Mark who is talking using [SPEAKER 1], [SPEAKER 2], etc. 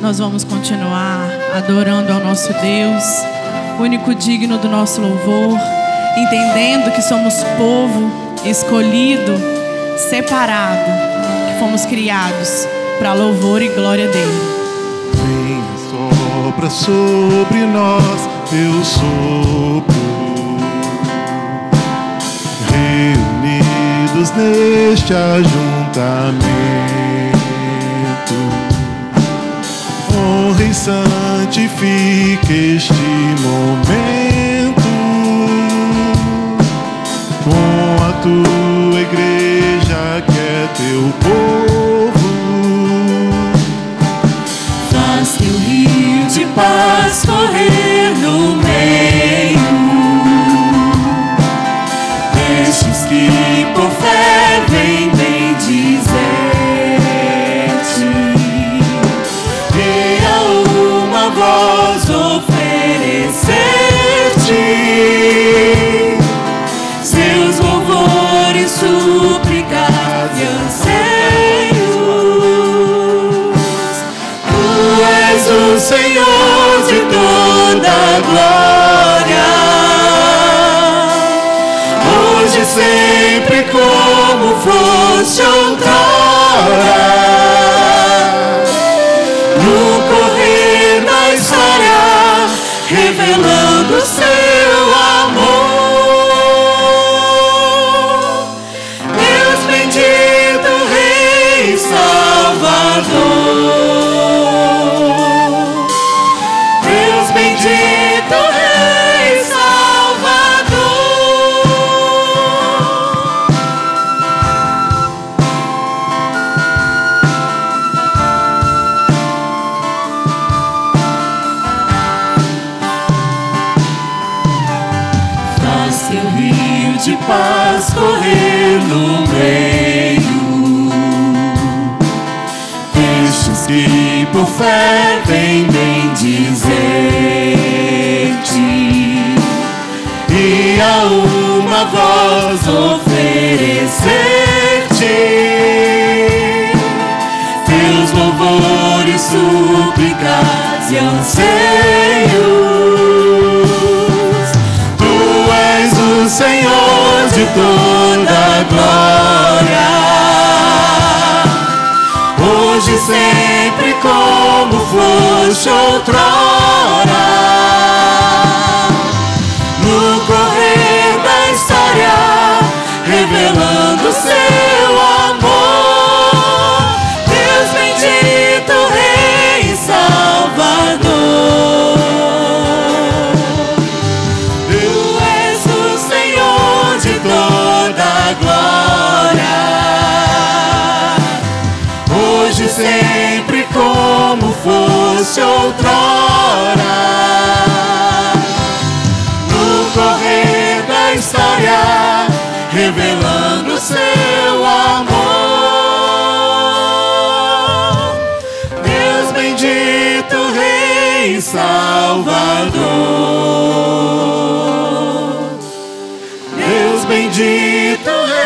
[SPEAKER 1] nós vamos continuar adorando ao nosso Deus, único digno do nosso louvor, entendendo que somos povo escolhido, separado, que fomos criados para louvor e glória dele.
[SPEAKER 2] Vem, sopra sobre nós teu sopro. Reunidos neste ajuntamento santifique este momento com a tua igreja que é teu povo.
[SPEAKER 3] Faz teu rio de paz correr no meio Senhor de toda glória, hoje sempre como foste outrora. Teu rio de paz correr no meio destes que por fé vem bendizer-te e a uma voz oferecer-te teus louvores, súplicas e anseios. Senhor de toda glória, hoje sempre como foste outrora. sempre como fosse outrora. No correr da história, revelando seu amor. Deus bendito, Rei Salvador. Deus bendito, Rei